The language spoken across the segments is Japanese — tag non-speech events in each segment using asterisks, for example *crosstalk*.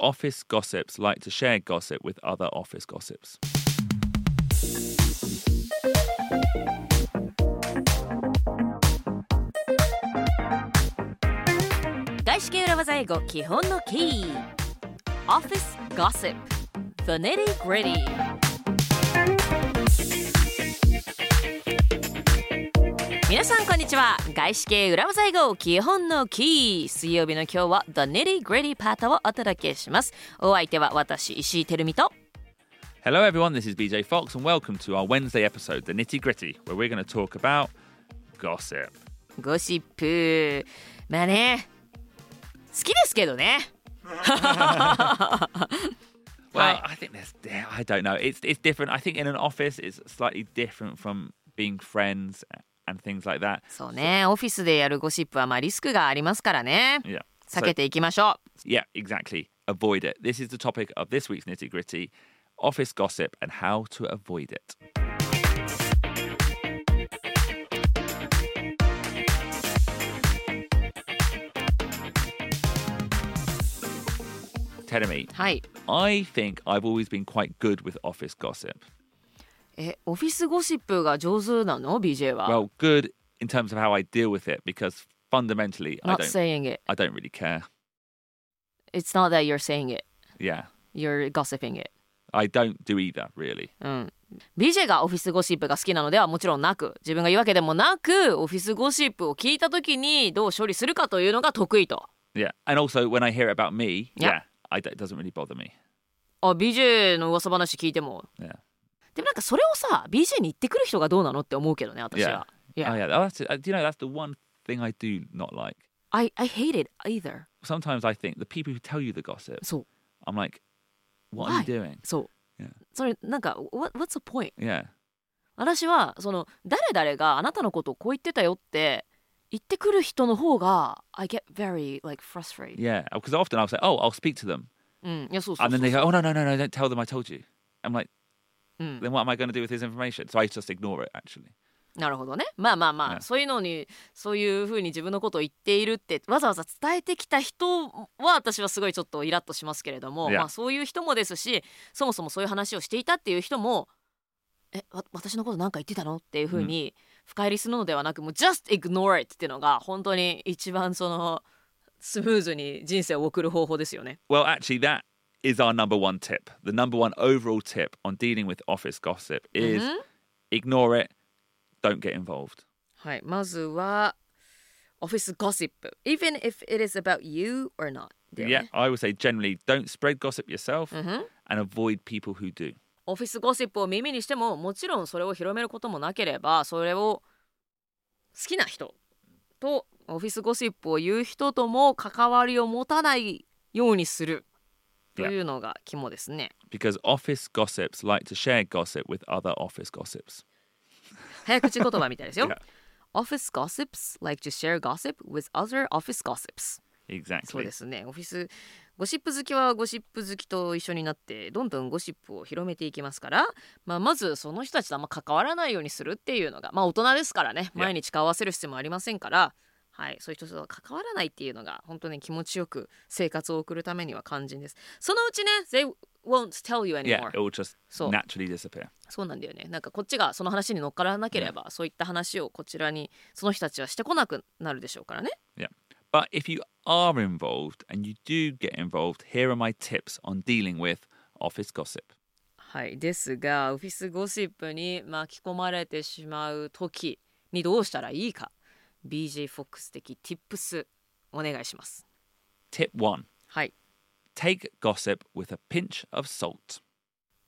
office gossips like to share gossip with other office gossips. 外資系裏技英語基本のキー Office Gossip The Nitty Gritty 皆さんこんにちは外資系裏技英語基本のキー水曜日の今日は The Nitty Gritty パートをお届けしますお相手は私石井てるみと Hello, everyone. This is BJ Fox, and welcome to our Wednesday episode, The Nitty Gritty, where we're going to talk about gossip. ゴシップまあね好きですけどね Well. I think there's, I don't know. It's it's different. I think in an office, it's slightly different from being friends and things like that. そうねオフィスでやるゴシップはまあリスクがありますからね Yeah. 避 So, けていきましょ yeah, exactly. Avoid it. This is the topic of this week's Nitty Gritty office gossip and how to avoid it. Tell me, うはい I think I've always been quite good with office gossip. えオフィスゴシップが上手なの BJ は Well, good in terms of how I deal with it because fundamentally I don't saying it I don't really care. it's not that you're saying it Yeah. you're gossiping it I don't do either, really. うん BJ がオフィスゴシップが好きなのではもちろんなく自分が言うわけでもなくオフィスゴシップを聞いた時にどう処理するかというのが得意と Yeah. And also when I hear about me, Yeah. yeah, I it doesn't really bother me. あ BJ の噂話聞いても Yeah. でもなんかそれをさ BJ に言ってくる人がどうなのって思うけどね私は Oh yeah, that's it. Uh, Do you know that's the one thing I do not like. I, I hate it either Sometimes I think the people who tell you the gossip, そう I'm like, what are you doing? そう、Yeah. それなんか what, What's the point? Yeah. 私はその誰々があなたのことをこう言ってたよって言ってくる人の方が I get very like frustrated、Yeah. Because often I'll say, oh, I'll speak to them. うんいやそうそう And そう then they go, oh, no, no, no, no, don't tell them I told you. I'm like, うん、then what am I going to do with his information? So I just ignore it, actually. なるほどねまあまあまあ、ねそういうのにそういうふうに自分のことを言っているってわざわざ伝えてきた人は私はすごいちょっとイラッとしますけれども.まあ、そういう人もですしそもそもそういう話をしていたっていう人もえわ私のことなんか言ってたの？っていうふうに深入りするのではなく、もう just ignore it っていうのが本当に一番そのスムーズに人生を送る方法ですよね。Well, actually, that is our number one tip. The number one overall tip on dealing with office gossip is うん ignore it, don't get involved. はい、まずはオフィスゴシップ even if it is about you or not Yeah, ね。I would say generally don't spread gossip yourself うんふん and avoid people who do. オフィスゴシップを耳にしてももちろんそれを広めることもなければそれを好きな人とオフィスゴシップを言う人とも関わりを持たないようにするというのが肝ですね。Because office gossips like to share gossip with other office gossips. 早口言葉みたいですよ Yeah.。Office gossips like to share gossip with other office gossips。そう Exactly. ですね。オフィスゴシップ好きはゴシップ好きと一緒になってどんどんゴシップを広めていきますから、まあ、まずその人たちとあんま関わらないようにするっていうのがまあ大人ですからね Yeah. 毎日顔合わせる必要もありませんから、はい、そういう人と関わらないっていうのが本当に気持ちよく生活を送るためには肝心です。そのうちね They won't tell you Yeah, anymore、it will just naturally disappear. そうなんだよねなんかこっちがその話に乗っからなければ、そういった話をこちらにその人たちはしてこなくなるでしょうからね。But if you are involved and you do get involved, here are my tips on dealing with office gossip. はい、ですがオフィスゴシップに巻き込まれてしまう時にどうしたらいいか BJFOX 的 Tips お願いします。Tip one はい。take gossip with a pinch of salt.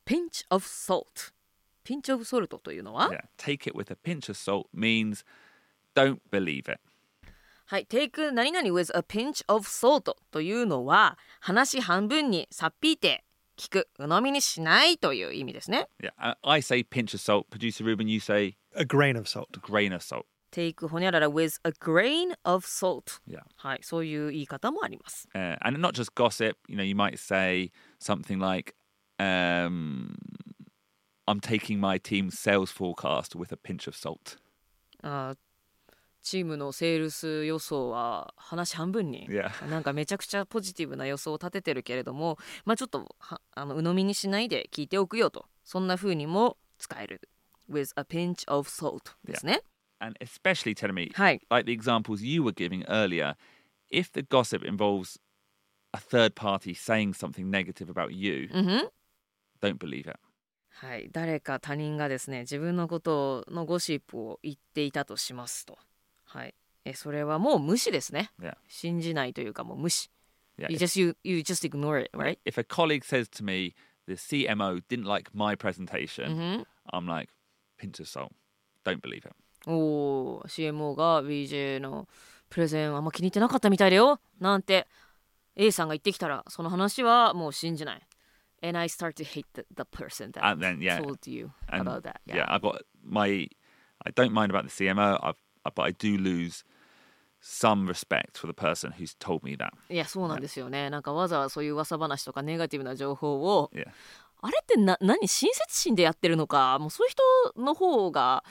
Pinch of salt ピンチオブソルトというのは、Yeah, take it with a pinch of salt means don't believe it. はい、Take 何々 with a pinch of salt というのは話半分にさっぴいて聞く鵜呑みにしないという意味ですね。Yeah, I, I say pinch of salt. Producer Ruben, you say A grain of salt. grain of salt. Take ほにゃらら with a grain of salt Yeah. はい、そういう言い方もあります。Uh, and not just gossip, you know, you might say something like, um, I'm taking my team's sales forecast with a pinch of salt. あーチームのセールス予想は話半分に Yeah. なんかめちゃくちゃポジティブな予想を立ててるけれどもまあちょっとはあの鵜呑みにしないで聞いておくよとそんな風にも使える with a pinch of salt ですね And especially telling me, はい like the examples you were giving earlier, if the gossip involves a third party saying something negative about you, うんふん don't believe it. はい、誰か他人がですね自分のことのゴシップを言っていたとしますと、はい、えそれはもう無視ですね Yeah. 信じないというかもう無視 Yeah. you If, just you, you just ignore it right if a colleague says to me, the CMO didn't like my う presentation, ん I'm like, pinch of salt. Don't believe it. おー CMO が BJ のプレゼンあんま気に入ってなかったみたいだよなんて A さんが言ってきたらその話はもう信じない and I start to hate the, the person that And then, yeah. told you And about that yeah, I've got my, I don't mind about the CMO, I've, but I do lose some respect for the person who's told me that. いやそうなんですよねなんかわざわざそういう噂話とかネガティブな情報を Yeah. あれってな何親切心でやってるのかもうそういう人の方が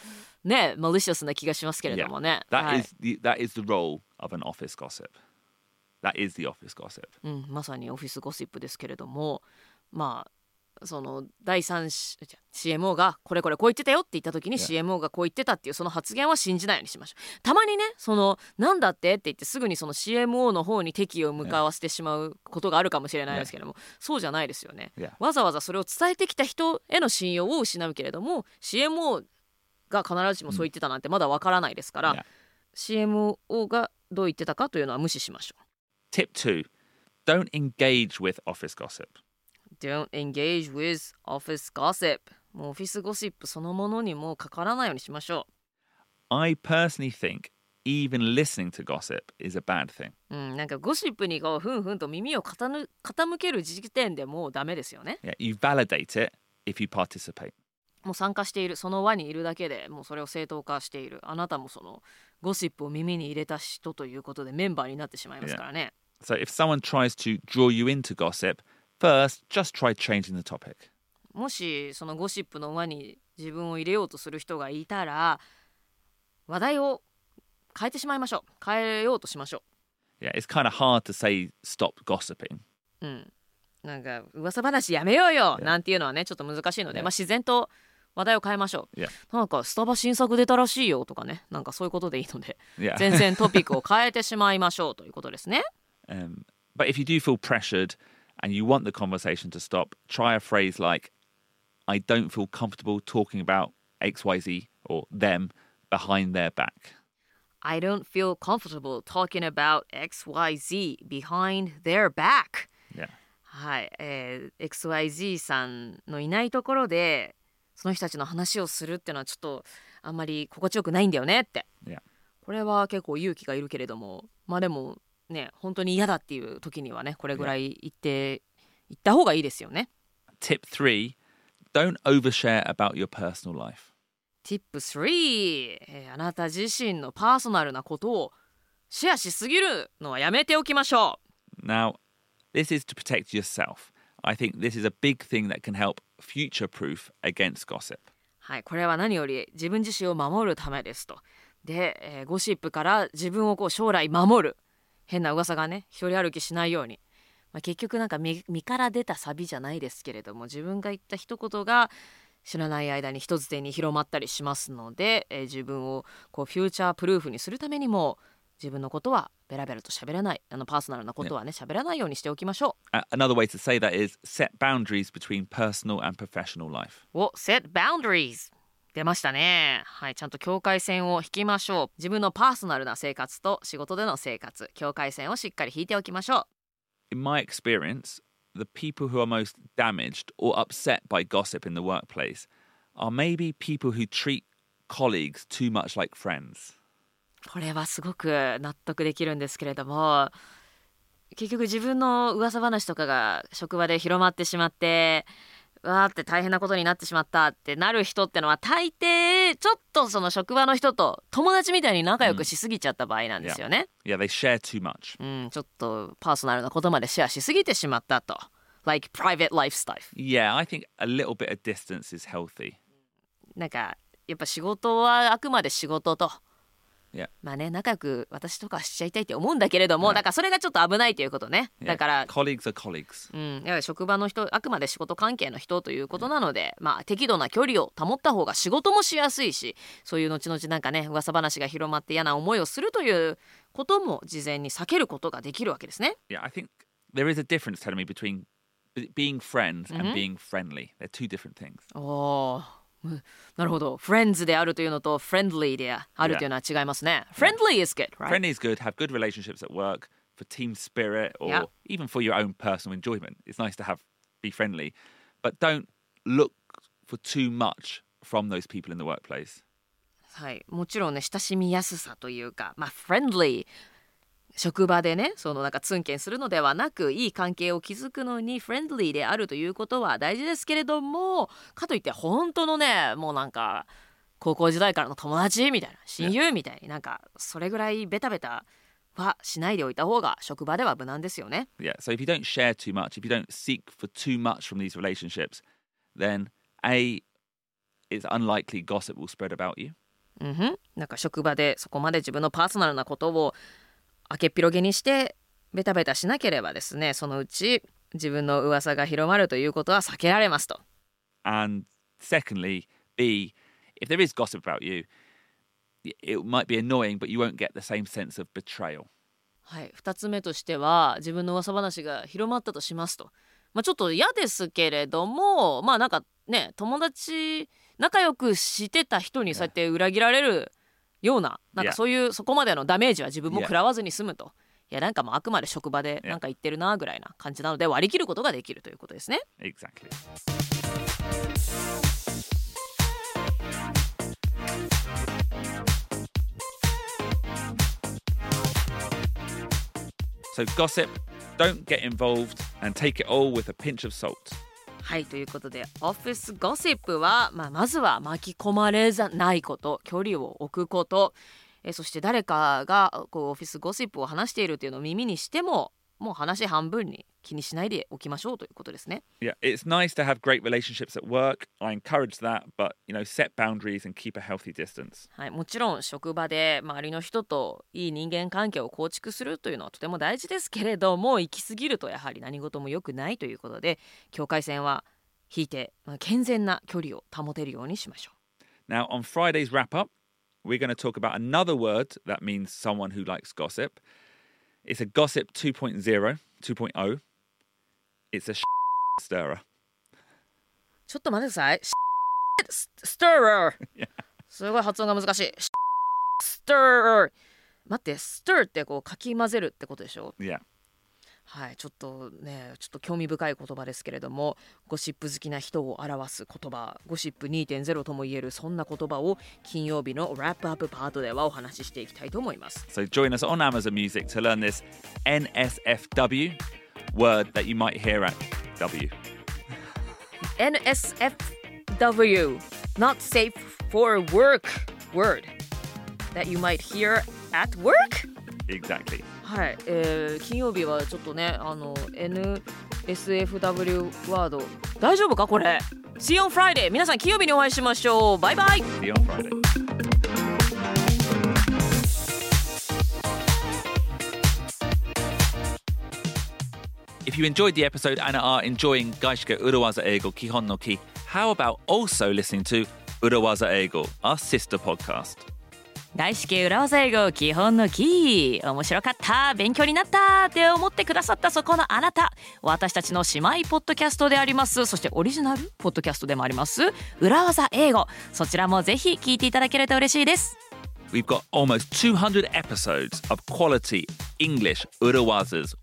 ねマリシャスな気がしますけれどもね、That はい is the that is the role of an office gossip. That is the office gossip. うん、まさにオフィスゴシップですけれどもまあその第三 CMO がこれこれこう言ってたよって言った時に Yeah. CMO がこう言ってたっていうその発言は信じないようにしましょうたまにねそのなんだってって言ってすぐにその CMO の方に敵を向かわせてしまうことがあるかもしれないですけども、そうじゃないですよね Yeah. わざわざそれを伝えてきた人への信用を失うけれども CMO が必ずしもそう言ってたなんてまだわからないですから. CMO がどう言ってたかというのは無視しましょう Tip two: Don't engage with office gossip. Don't engage with office gossip もうオフィスゴシップそのものにもかからないようにしましょ I personally think even listening to gossip is a bad thing. う、うん、なんかゴシップにこうふんふんと耳を傾傾ける時点でもうダメですよね Yeah, you validate it if you participate. もう参加しているその輪にいるだけでもうそれを正当化しているあなたもそのゴシップを耳に入れた人ということでメンバーになってしまいますからね、So if someone tries to draw you into gossip, first just try changing the topic. もしそのゴシップの輪に自分を入れようとする人がいたら話題を変えてしまいましょう変えようとしましょう Yeah, it's kind of hard to say stop gossiping. うん、なんか噂話やめようよ Yeah. なんていうのはねちょっと難しいので、Yeah. まあ、自然と話題を変えましょう、Yeah. なんかスタバ新作出たらしいよとかねなんかそういうことでいいので Yeah. 全然トピックを変えてしまいましょうということですね Um, but if you do feel pressured and you want the conversation to stop, try a phrase like, I don't feel comfortable talking about XYZ or them behind their back. I don't feel comfortable talking about XYZ behind their back Yeah. はい、えー XYZ さんのいないところでその人たちの話をするっていうのはちょっとあんまり心地よくないんだよねって、Yeah. これは結構勇気がいるけれどもまあでもね本当に嫌だっていう時にはねこれぐらい言って言った方がいいですよね Tip three don't overshare about your personal life. Tip 3、えーあなた自身のパーソナルなことをシェアしすぎるのはやめておきましょ Now, this is to protect yourself. I think this is a big thing that can help future proof against gossip. はいこれは何より自分自身を守るためですと。で、えーゴシップから自分をこう将来守る。変な噂がね一人歩きしないように、まあ、結局なんか身身から出たサビじゃないですけれども自分が言った一言が知らない間に人づてに広まったりしますので、えー自分をこうフューチャープルーフにするためにも自分のことはベラベラと喋らないあのパーソナルなことはね喋らないようにしておきましょ A- Another way to say that is set boundaries between personal and professional life. う。を set boundaries 出ましたね。はい、ちゃんと境界線を引きましょう。自分のパーソナルな生活と仕事での生活、境界線をしっかり引いておきましょう。In my experience, the people who are most damaged or upset by gossip in the workplace are maybe people who treat colleagues too much like friends. これはすごく納得できるんですけれども結局自分の噂話とかが職場で広まってしまってわーって大変なことになってしまったってなる人ってのは大抵ちょっとその職場の人と友達みたいに仲良くしすぎちゃった場合なんですよね。Yeah, they share too much. うん、ちょっとパーソナルなことまでシェアしすぎてしまったと。like private lifestyle。Yeah, I think a little bit of distance is healthy. なんかやっぱ仕事はあくまで仕事と Yeah. まあね仲良く私とかはしちゃいたいって思うんだけれども.だからそれがちょっと危ないということね.だから、colleagues are colleagues. うん、や職場の人あくまで仕事関係の人ということなので、まあ適度な距離を保った方が仕事もしやすいしそういう後々なんかね噂話が広まって嫌な思いをするということも事前に避けることができるわけですね。Yeah, I think there is a difference, telling me, between being friends and Mhm. being friendly. They're two different things. おーうんなるほど。friends であるというのと friendly であるというのは違いますね。friendly is good, right? Friendly is good. Have good relationships at work for team spirit or Yeah. even for your own personal enjoyment. It's nice to have be friendly, but don't look for too much from those people in the workplace. はい、もちろんね親しみやすさというか、まあ、friendly 職場でねそのなんかツンケンするのではなくいい関係を築くのにフレンドリーであるということは大事ですけれどもかといって本当のねもうなんか高校時代からの友達みたいな親友みたいになんかそれぐらいベタベタはしないでおいた方が職場では無難ですよね。Yeah. So if you don't share too much, if you don't seek for too much from these relationships, then A, it's unlikely gossip will spread about you. うんなんか職場でそこまで自分のパーソナルなことを明けっぴろげにしてベタベタしなければですねそのうち自分の噂が広まるということは避けられますと。And secondly, B, if there is gossip about you, it might be annoying, but you won't get the same sense of betrayal. はい、2つ目としては自分の噂話が広まったとしますと。まあ、ちょっと嫌ですけれどもまあなんかね友達仲良くしてた人にそうやって裏切られるようななんか.そういうそこまでのダメージは自分も.食らわずに済むと。いやなんかもうあくまで職場で.なんか言ってるなぐらいな感じなので割り切ることができるということですね。Exactly. So, gossip, don't get involved and take it all with a pinch of salt. はいということでオフィスゴシップは、まあ、まずは巻き込まれざないこと距離を置くこと。えそして誰かがこうオフィスゴシップを話しているというのを耳にしてももう話半分に気にしないでおきましょうということですね。Yeah, it's nice to have great relationships at work. I encourage that, but you know, set boundaries and keep a healthy distance. はい、もちろん職場で周りの人といい人間関係を構築するというのはとても大事ですけれども行き過ぎるとやはり何事も良くないということで境界線は引いてまあ健全な距離を保てるようにしましょう。Now, on Friday's wrap up, we're going to talk about another word that means someone who likes gossip. It's a gossip 2.0, 2.0. It's a *laughs* stirrer. ちょっと待ってください。ススターすごい発音が難しい。スター待って、スターってこうかき混ぜるってことでしょ？Yeah. はい、ちょっとね、ちょっと興味深い言葉ですけれども、ゴシップ好きな人を表す言葉、ゴシップ2.0とも言えるそんな言葉を金曜日のラップアップパートではお話ししていきたいと思います。So join us on Amazon Music to learn this NSFW word that you might hear at W. NSFW not safe for work word that you might hear at work Exactly. はい、えー金曜日はちょっとねあの NSFW ワード大丈夫かこれ See you on Friday 皆さん金曜日にお会いしましょうバイバイ See you on Friday. If you enjoyed the episode and are enjoying Gaishike Urawaza Eigo Kihon no Ki, how about also listening to Urawaza Eigo, our sister podcast? 外資系裏技英語基本のキー。面白かった。勉強になった。って思ってくださったそこのあなた。私たちの姉妹ポッドキャストであります。そしてオリジナルポッドキャストでもあります裏技英語。そちらもぜひ聞いていただけると嬉しいです。We've got almost 200 episodes of quality English Urawazas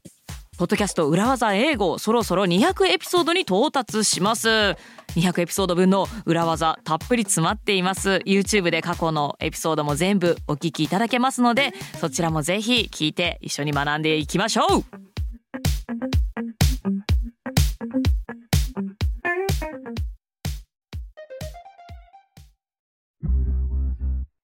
ポッドキャスト裏技英語そろそろ200エピソードに到達します。200エピソード分の裏技たっぷり詰まっています。YouTube で過去のエピソードも全部お聞きいただけますのでそちらもぜひ聞いて一緒に学んでいきましょう。